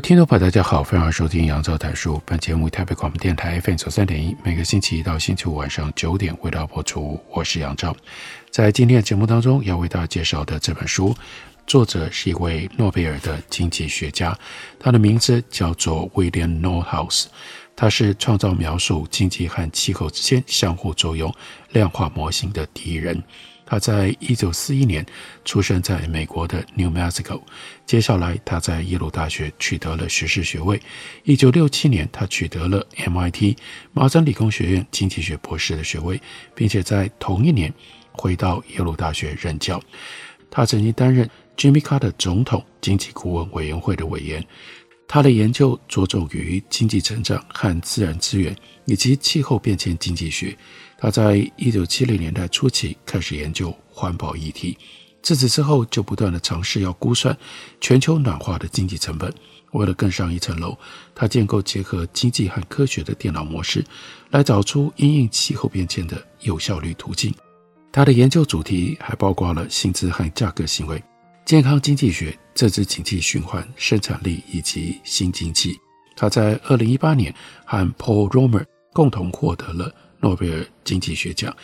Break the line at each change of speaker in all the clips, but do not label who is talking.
位听众朋友，大家好，欢迎收听杨照谈书。本节目台北广播电台 FM 九三点一，每个星期一到星期五晚上九点为大家播出。我是杨照，在今天的节目当中要为大家介绍的这本书，作者是一位诺贝尔的经济学家，他的名字叫做 William Nordhaus，他是创造描述经济和气候之间相互作用量化模型的第一人。他在一九四一年出生在美国的 New Mexico，接下来他在耶鲁大学取得了学士学位。一九六七年，他取得了 MIT 麻省理工学院经济学博士的学位，并且在同一年回到耶鲁大学任教。他曾经担任 Jimmy Carter 总统经济顾问委员会的委员。他的研究着重于经济成长和自然资源以及气候变迁经济学。他在一九七零年代初期开始研究环保议题，自此之后就不断地尝试要估算全球暖化的经济成本。为了更上一层楼，他建构结合经济和科学的电脑模式，来找出因应气候变迁的有效率途径。他的研究主题还包括了薪资和价格行为、健康经济学、政治经济循环、生产力以及新经济。他在二零一八年和 Paul Romer 共同获得了。诺贝尔经济学奖，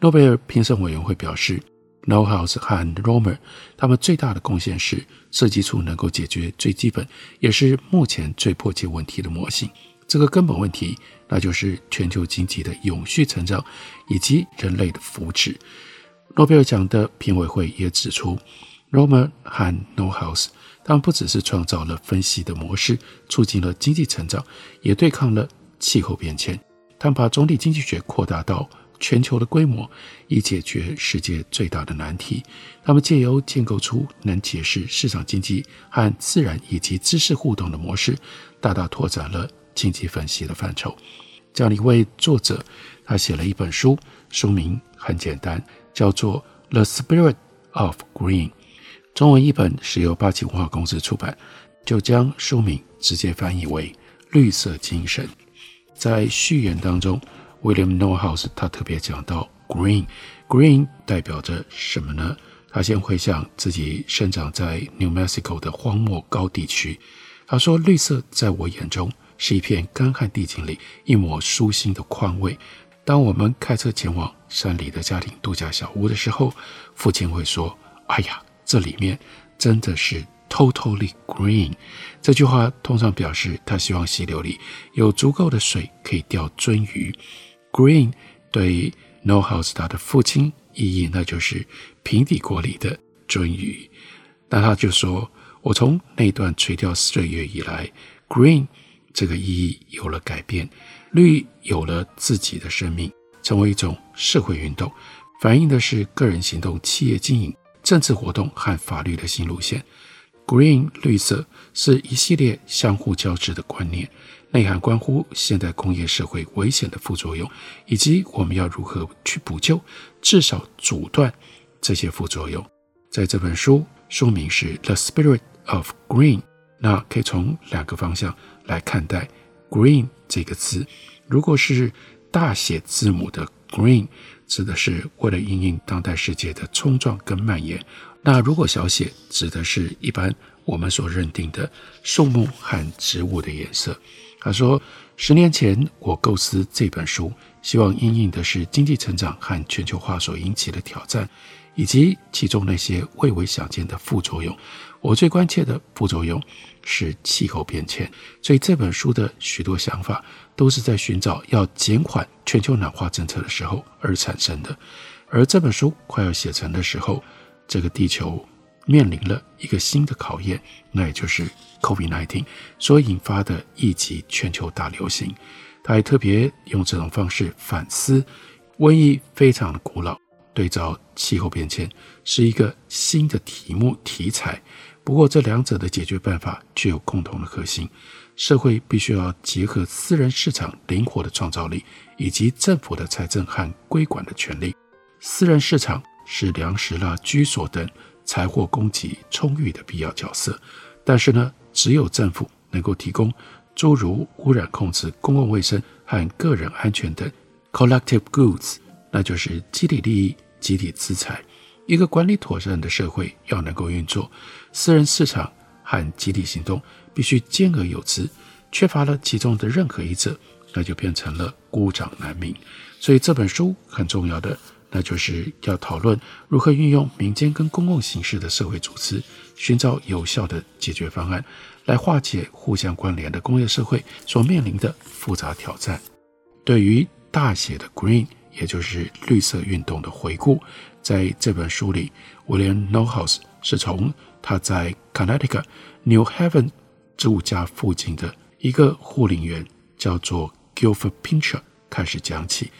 诺贝尔评审委员会表示 n o h o u s e 和 Romer 他们最大的贡献是设计出能够解决最基本也是目前最迫切问题的模型。这个根本问题，那就是全球经济的永续成长以及人类的福祉。诺贝尔奖的评委会也指出，Romer 和 n o h o u s e 他们不只是创造了分析的模式，促进了经济成长，也对抗了气候变迁。他把总体经济学扩大到全球的规模，以解决世界最大的难题。他们借由建构出能解释市场经济和自然以及知识互动的模式，大大拓展了经济分析的范畴。这样一位作者，他写了一本书，书名很简单，叫做《The Spirit of Green》，中文译本是由八旗文化公司出版，就将书名直接翻译为“绿色精神”。在序言当中，William Knowhouse 他特别讲到 “green”，“green” 代表着什么呢？他先回想自己生长在 New Mexico 的荒漠高地区，他说：“绿色在我眼中是一片干旱地景里一抹舒心的宽慰。当我们开车前往山里的家庭度假小屋的时候，父亲会说：‘哎呀，这里面真的是…… Totally green，这句话通常表示他希望溪流里有足够的水可以钓鳟鱼。Green 对 Nordhaus 他的父亲意义，那就是平底锅里的鳟鱼。那他就说：“我从那段垂钓岁月以来，green 这个意义有了改变，绿有了自己的生命，成为一种社会运动，反映的是个人行动、企业经营、政治活动和法律的新路线。” Green 绿色是一系列相互交织的观念，内涵关乎现代工业社会危险的副作用，以及我们要如何去补救，至少阻断这些副作用。在这本书书名是《The Spirit of Green》，那可以从两个方向来看待 “Green” 这个字。如果是大写字母的 Green，指的是为了应应当代世界的冲撞跟蔓延。那如果小写指的是一般我们所认定的树木和植物的颜色。他说，十年前我构思这本书，希望应应的是经济成长和全球化所引起的挑战，以及其中那些未为想见的副作用。我最关切的副作用是气候变迁，所以这本书的许多想法都是在寻找要减缓全球暖化政策的时候而产生的。而这本书快要写成的时候，这个地球面临了一个新的考验，那也就是 COVID-19 所引发的一级全球大流行。他还特别用这种方式反思，瘟疫非常的古老，对照气候变迁是一个新的题目题材。不过，这两者的解决办法却有共同的核心：社会必须要结合私人市场灵活的创造力，以及政府的财政和规管的权利。私人市场是粮食啦、居所等财货供给充裕的必要角色，但是呢，只有政府能够提供诸如污染控制、公共卫生和个人安全等 collective goods，那就是集体利益、集体资产。一个管理妥善的社会要能够运作，私人市场和集体行动必须兼而有之。缺乏了其中的任何一者，那就变成了孤掌难鸣。所以这本书很重要的，那就是要讨论如何运用民间跟公共形式的社会组织，寻找有效的解决方案，来化解互相关联的工业社会所面临的复杂挑战。对于大写的 Green，也就是绿色运动的回顾。在这本书里，威廉·纽豪斯是从他在 Connecticut New Haven 住家附近的一个护林员，叫做 Gilford Pincher 开始讲起。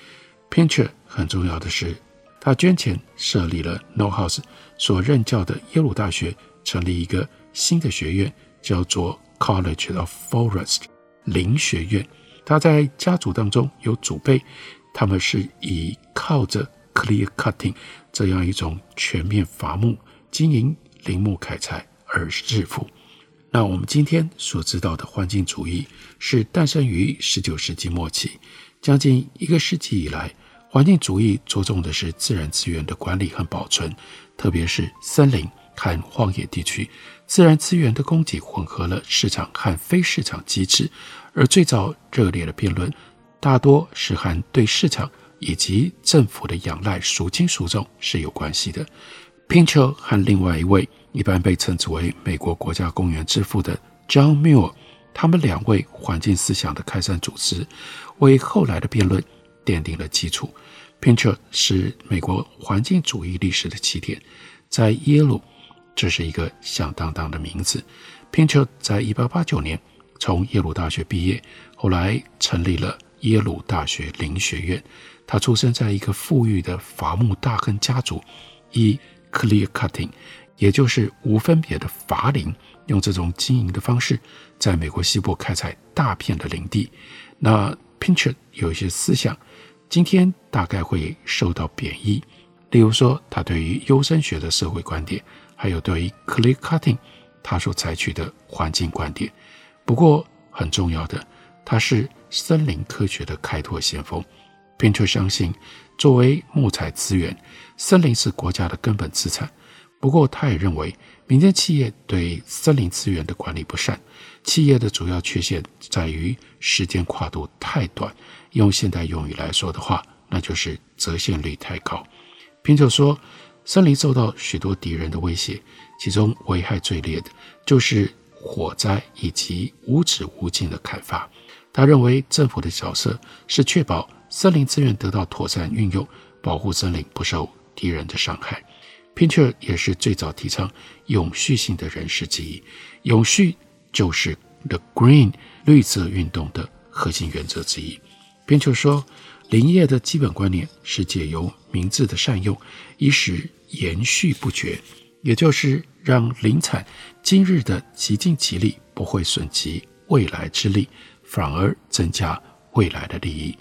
，Pincher 很重要的是，他捐钱设立了 No House 所任教的耶鲁大学，成立一个新的学院，叫做 College of Forest 林学院。他在家族当中有祖辈，他们是以靠着 Clear Cutting 这样一种全面伐木经营林木开采而致富。那我们今天所知道的环境主义是诞生于十九世纪末期，将近一个世纪以来，环境主义着重的是自然资源的管理和保存，特别是森林和荒野地区，自然资源的供给混合了市场和非市场机制，而最早热烈的辩论大多是和对市场。以及政府的仰赖孰轻孰重是有关系的。Pinchot 和另外一位一般被称之为美国国家公园之父的 John Muir，他们两位环境思想的开山祖师，为后来的辩论奠定了基础。Pinchot 是美国环境主义历史的起点，在耶鲁，这是一个响当当的名字。Pinchot 在一八八九年从耶鲁大学毕业，后来成立了耶鲁大学林学院。他出生在一个富裕的伐木大亨家族，以 clear cutting，也就是无分别的伐林，用这种经营的方式，在美国西部开采大片的林地。那 Pinchot 有一些思想，今天大概会受到贬义，例如说他对于优生学的社会观点，还有对于 clear cutting 他所采取的环境观点。不过很重要的，他是森林科学的开拓先锋。Pinchot 相信，作为木材资源，森林是国家的根本资产。不过，他也认为民间企业对森林资源的管理不善。企业的主要缺陷在于时间跨度太短。用现代用语来说的话，那就是折现率太高。Pinchot 说，森林受到许多敌人的威胁，其中危害最烈的就是火灾以及无止无尽的砍伐。他认为政府的角色是确保。森林资源得到妥善运用，保护森林不受敌人的伤害。Pinchot 也是最早提倡永续性的人士之一。永续就是 The Green 绿色运动的核心原则之一。Pinchot 说，林业的基本观念是借由名字的善用，以使延续不绝，也就是让林产今日的极尽其力，不会损及未来之利，反而增加未来的利益。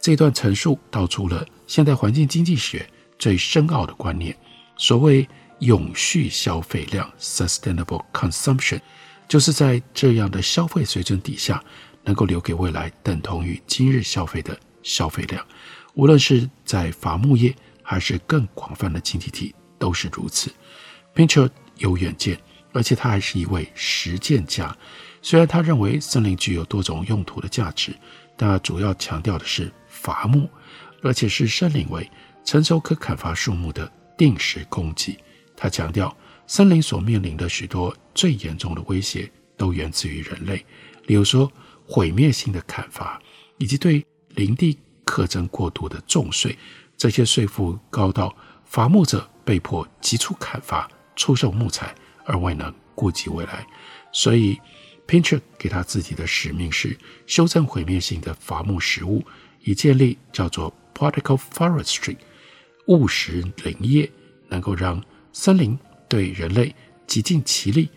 这段陈述道出了现代环境经济学最深奥的观念。所谓永续消费量 （sustainable consumption），就是在这样的消费水准底下，能够留给未来等同于今日消费的消费量。无论是在伐木业还是更广泛的经济体，都是如此。Pinchot 有远见，而且他还是一位实践家。虽然他认为森林具有多种用途的价值，但他主要强调的是。伐木，而且是森林为成熟可砍伐树木的定时供给。他强调，森林所面临的许多最严重的威胁都源自于人类，例如说毁灭性的砍伐，以及对林地课征过度的重税。这些税负高到伐木者被迫急促砍伐、出售木材，而未能顾及未来。所以，Pinchot 给他自己的使命是修正毁灭性的伐木实务。以建立叫做 Particle Forestry，务实林业，能够让森林对人类极尽其力，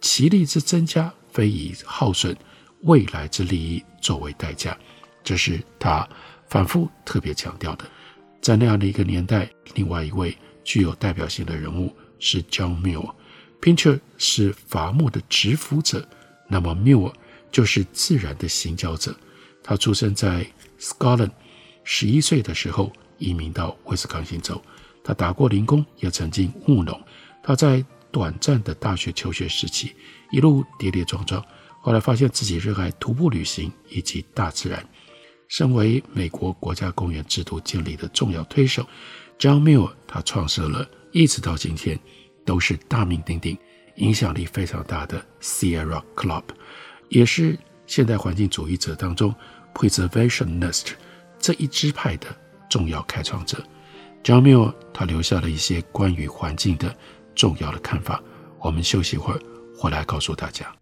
其力之增加非以耗损未来之利益作为代价，这是他反复特别强调的。在那样的一个年代，另外一位具有代表性的人物是 John Muir。Pincher 是伐木的执斧者，那么 Muir 就是自然的行脚者。他出生在 Scotland，十一岁的时候移民到威斯康星州。他打过零工，也曾经务农。他在短暂的大学求学时期，一路跌跌撞撞，后来发现自己热爱徒步旅行以及大自然。身为美国国家公园制度建立的重要推手，John Muir 他创设了，一直到今天都是大名鼎鼎、影响力非常大的 Sierra Club，也是现代环境主义者当中 Preservationist 这一支派的重要开创者。John Muir 他留下了一些关于环境的重要的看法。我们休息一会儿，回来告诉大家。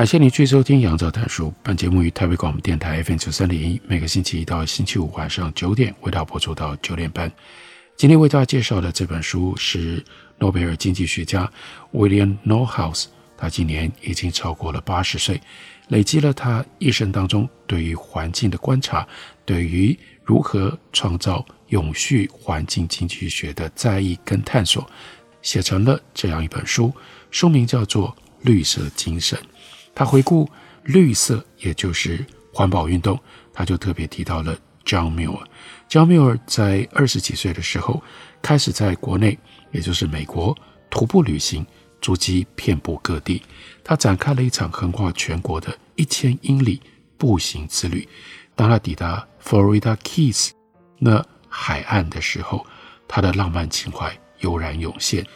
感谢你继续收听《杨照谈书》。本节目于台北广播电台 FM 九三点一，每个星期一到星期五晚上九点为大家播出到九点半。今天为大家介绍的这本书是诺贝尔经济学家 William Norhaus，。他今年已经超过了八十岁，累积了他一生当中对于环境的观察，对于如何创造永续环境经济学的在意跟探索，写成了这样一本书，书名叫做《绿色精神》。他回顾绿色，也就是环保运动，他就特别提到了 John Muir。John Muir 在二十几岁的时候，开始在国内，也就是美国徒步旅行，足迹遍布各地。他展开了一场横跨全国的一千英里步行之旅。当他抵达 Florida Keys 那海岸的时候，他的浪漫情怀油然涌现。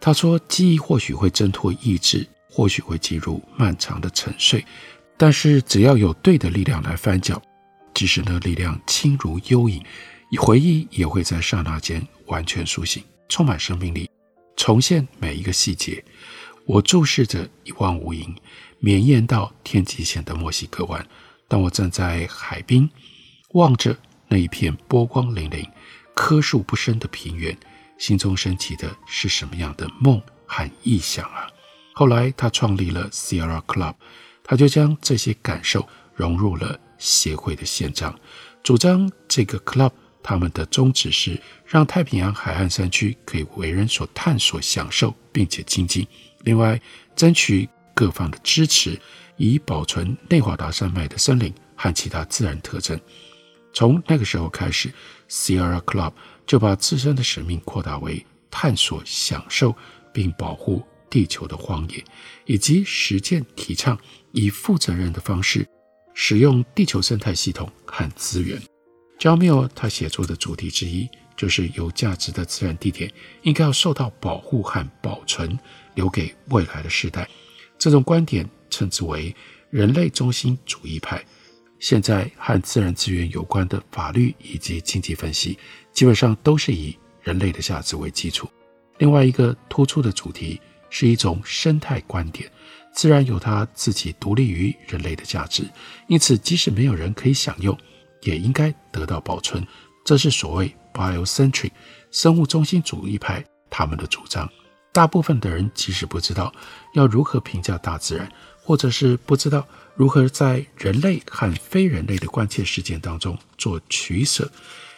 他说：“记忆或许会挣脱意志。”或许会进入漫长的沉睡，但是只要有对的力量来翻搅，即使那力量轻如幽影，回忆也会在刹那间完全苏醒，充满生命力，重现每一个细节。我注视着一望无垠、绵延到天际线的墨西哥湾，当我站在海滨，望着那一片波光粼粼、棵树不生的平原，心中升起的是什么样的梦和臆想啊？后来，他创立了 Sierra Club，他就将这些感受融入了协会的宪章，主张这个 club 他们的宗旨是让太平洋海岸山区可以为人所探索、享受，并且经济。另外，争取各方的支持，以保存内华达山脉的森林和其他自然特征。从那个时候开始，Sierra Club 就把自身的使命扩大为探索、享受并保护。地球的荒野，以及实践提倡以负责任的方式使用地球生态系统和资源。焦缪他写作的主题之一就是有价值的自然地点应该要受到保护和保存，留给未来的世代。这种观点称之为人类中心主义派。现在和自然资源有关的法律以及经济分析，基本上都是以人类的价值为基础。另外一个突出的主题是一种生态观点，自然有它自己独立于人类的价值，因此即使没有人可以享用，也应该得到保存。这是所谓 biocentric 生物中心主义派他们的主张。大部分的人即使不知道要如何评价大自然，或者是不知道。如何在人类和非人类的关切事件当中做取舍，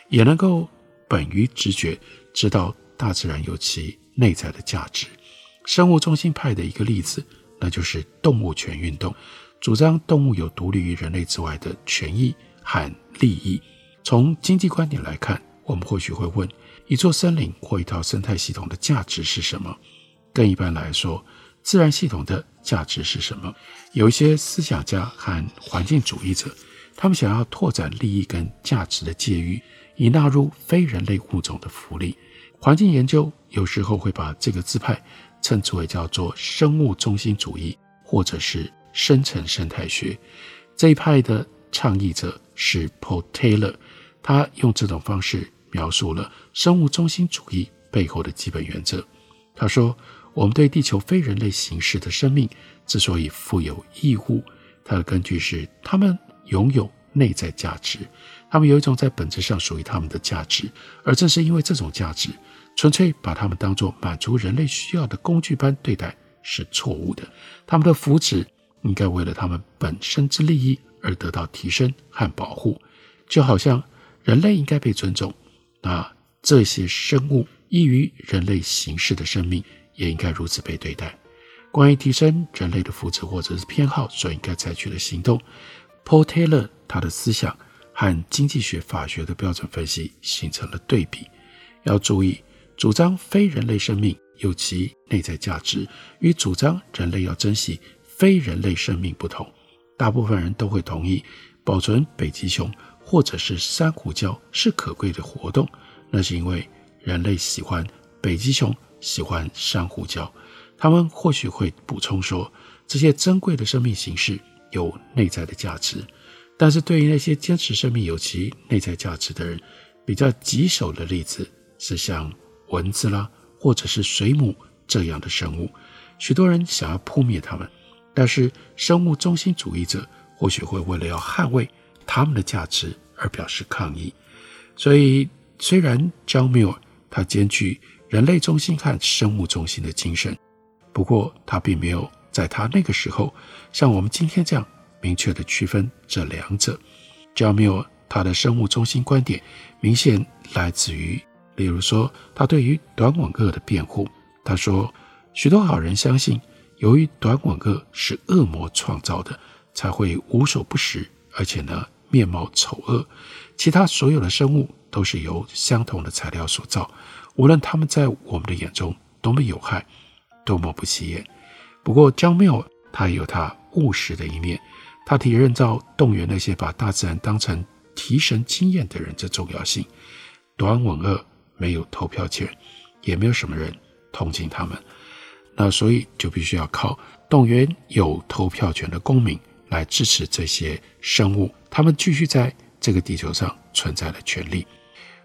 也能够本于直觉知道大自然有其内在的价值。生物中心派的一个例子，那就是动物权运动，主张动物有独立于人类之外的权益和利益。从经济观点来看，我们或许会问：一座森林或一套生态系统的价值是什么？更一般来说，自然系统的价值是什么？有一些思想家和环境主义者，他们想要拓展利益跟价值的界域，以纳入非人类物种的福利。环境研究有时候会把这个支派称之为叫做生物中心主义，或者是深层生态学。这一派的倡议者是 Paul Taylor，他用这种方式描述了生物中心主义背后的基本原则。他说。我们对地球非人类形式的生命之所以负有义务，它的根据是他们拥有内在价值，他们有一种在本质上属于他们的价值，而正是因为这种价值，纯粹把他们当作满足人类需要的工具般对待是错误的。他们的福祉应该为了他们本身之利益而得到提升和保护，就好像人类应该被尊重，那这些生物异于人类形式的生命。也应该如此被对待。关于提升人类的福祉或者是偏好所应该采取的行动，Paul Taylor 他的思想和经济学、法学的标准分析形成了对比。要注意，主张非人类生命有其内在价值，与主张人类要珍惜非人类生命不同。大部分人都会同意，保存北极熊或者是珊瑚礁是可贵的活动，那是因为人类喜欢北极熊。喜欢珊瑚礁，他们或许会补充说，这些珍贵的生命形式有内在的价值。但是，对于那些坚持生命有其内在价值的人，比较棘手的例子是像蚊子啦，或者是水母这样的生物。许多人想要扑灭它们，但是生物中心主义者或许会为了要捍卫他们的价值而表示抗议。所以，虽然 John Muir 他兼具人类中心和生物中心的精神，不过他并没有在他那个时候像我们今天这样明确地区分这两者。焦缪尔他的生物中心观点明显来自于，例如说他对于短吻鳄的辩护。他说，许多好人相信，由于短吻鳄是恶魔创造的，才会无所不食，而且呢面貌丑恶。其他所有的生物都是由相同的材料所造。无论他们在我们的眼中多么有害，多么不起眼。不过，John Muir 他也有他务实的一面。他体认到动员那些把大自然当成提神经验的人的重要性。短吻鳄没有投票权，也没有什么人同情他们。那所以就必须要靠动员有投票权的公民来支持这些生物，他们继续在这个地球上存在的权利。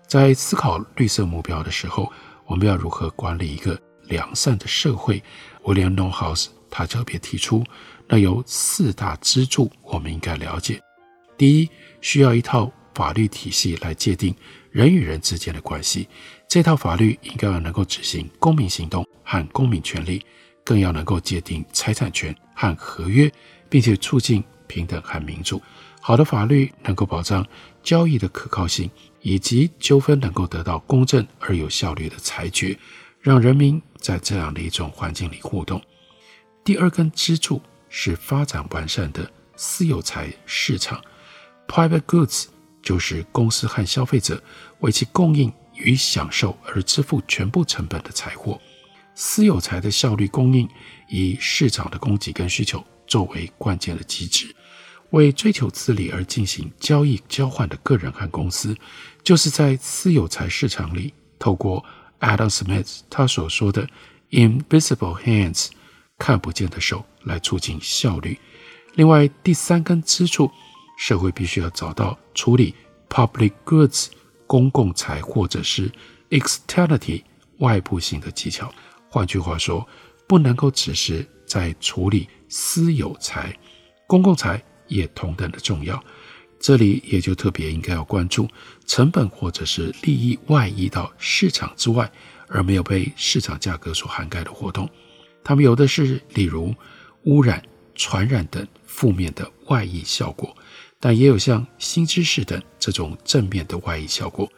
在思考绿色目标的时候，我们要如何管理一个良善的社会？William Nordhaus 他特别提出，那有四大支柱，我们应该了解。第一，需要一套法律体系来界定人与人之间的关系。这套法律应该要能够执行公民行动和公民权利，更要能够界定财产权和合约，并且促进平等和民主。好的法律能够保障交易的可靠性。以及纠纷能够得到公正而有效率的裁决，让人民在这样的一种环境里互动。第二根支柱是发展完善的私有财市场，private goods 就是公司和消费者为其供应与享受而支付全部成本的财货。私有财的效率供应以市场的供给跟需求作为关键的机制。为追求自利而进行交易交换的个人和公司，就是在私有财市场里，透过 Adam Smith 他所说的 “invisible hands” 看不见的手来促进效率。另外，第三根支柱，社会必须要找到处理 public goods 公共财或者是 externality 外部性的技巧。换句话说，不能够只是在处理私有财，公共财。也同等的重要，这里也就特别应该要关注成本或者是利益外溢到市场之外，而没有被市场价格所涵盖的活动。它们有的是，例如污染、传染等负面的外溢效果，但也有像新知识等这种正面的外溢效果。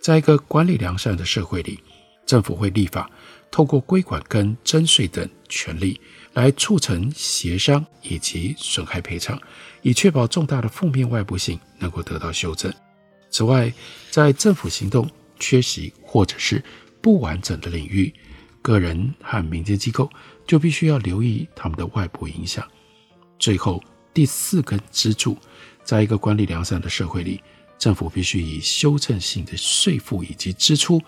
在一个管理良善的社会里，政府会立法，透过规管跟征税等权利，来促成协商以及损害赔偿。以确保重大的负面外部性能够得到修正。此外，在政府行动缺席或者是不完整的领域，个人和民间机构就必须要留意他们的外部影响。最后，第四根支柱，在一个管理良善的社会里，政府必须以修正性的税负以及支出，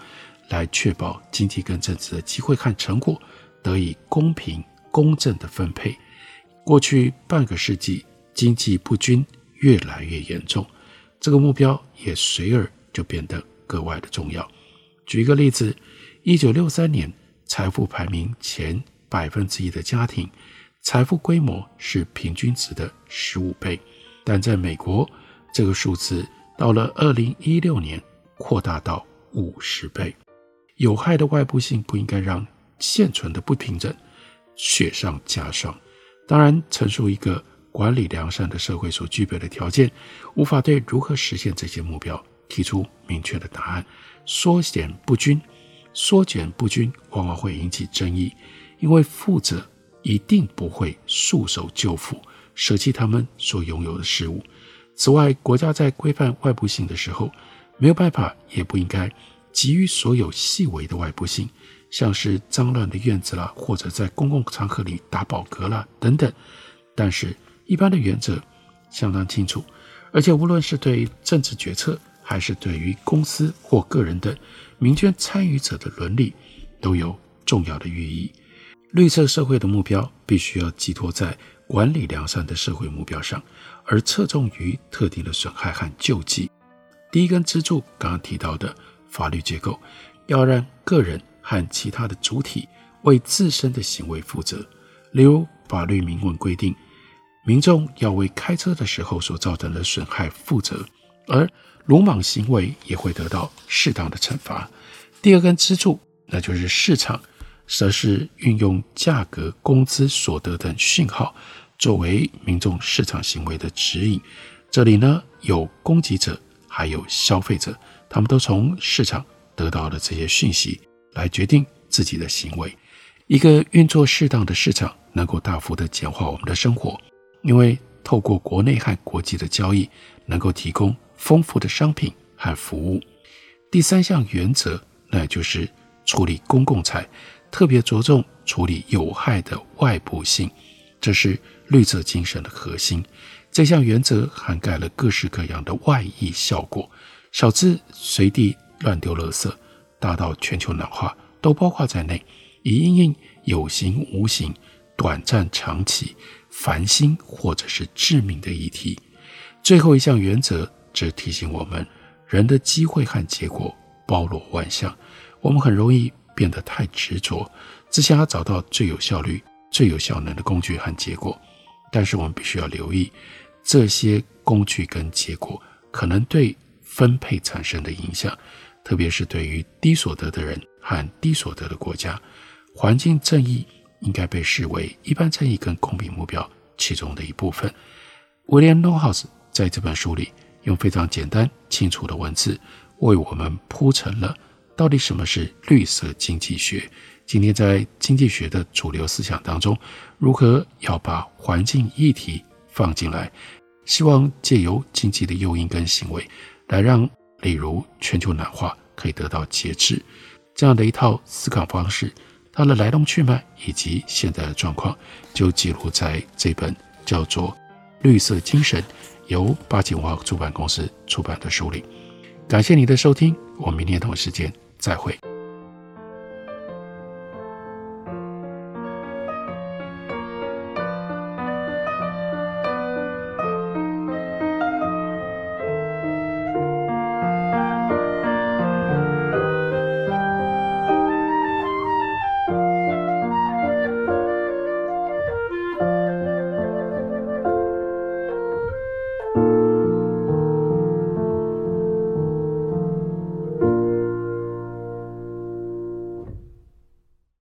来确保经济跟政治的机会和成果得以公平公正的分配。过去半个世纪。经济不均越来越严重，这个目标也随而就变得格外的重要。举一个例子，一九六三年，财富排名前百分之一的家庭，财富规模是平均值的十五倍，但在美国，这个数字到了二零一六年扩大到五十倍。有害的外部性不应该让现存的不平等雪上加霜。当然，陈述一个。管理良善的社会所具备的条件，无法对如何实现这些目标提出明确的答案。缩减不均，缩减不均往往会引起争议，因为富者一定不会束手就缚，舍弃他们所拥有的事物。此外，国家在规范外部性的时候，没有办法，也不应该给予所有细微的外部性，像是脏乱的院子啦，或者在公共场合里打饱嗝啦等等。但是，一般的原则相当清楚，而且无论是对政治决策，还是对于公司或个人的民间参与者的伦理，都有重要的寓意。绿色社会的目标必须要寄托在管理良善的社会目标上，而侧重于特定的损害和救济。第一根支柱刚刚提到的法律结构，要让个人和其他的主体为自身的行为负责。例如，法律明文规定。民众要为开车的时候所造成的损害负责，而鲁莽行为也会得到适当的惩罚。第二根支柱，那就是市场，则是运用价格、工资、所得等讯号作为民众市场行为的指引。这里呢，有供给者，还有消费者，他们都从市场得到了这些讯息，来决定自己的行为。一个运作适当的市场，能够大幅的简化我们的生活。因为透过国内和国际的交易，能够提供丰富的商品和服务。第三项原则，那就是处理公共财，特别着重处理有害的外部性，这是绿色精神的核心。这项原则涵盖了各式各样的外溢效果，小至随地乱丢垃圾，大到全球暖化，都包括在内，以因应有形无形、短暂长期。烦心或者是致命的议题。最后一项原则只提醒我们：人的机会和结果包罗万象，我们很容易变得太执着，只想要找到最有效率、最有效能的工具和结果。但是我们必须要留意，这些工具跟结果可能对分配产生的影响，特别是对于低所得的人和低所得的国家，环境正义。应该被视为一般正义跟公平目标其中的一部分。威廉·诺豪斯在这本书里用非常简单、清楚的文字为我们铺陈了到底什么是绿色经济学。今天在经济学的主流思想当中，如何要把环境议题放进来？希望借由经济的诱因跟行为，来让例如全球暖化可以得到节制。这样的一套思考方式。它的来龙去脉以及现在的状况，就记录在这本叫做《绿色精神》，由八景文化出版公司出版的书里。感谢你的收听，我们明天同一时间再会。